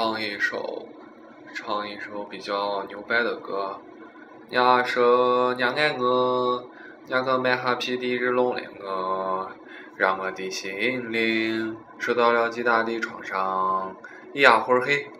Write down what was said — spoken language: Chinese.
唱一首，唱一首比较牛掰的歌。伢说伢爱我，伢个买哈皮的日弄了我，让我的心灵受到了极大的创伤。一呀会儿嘿，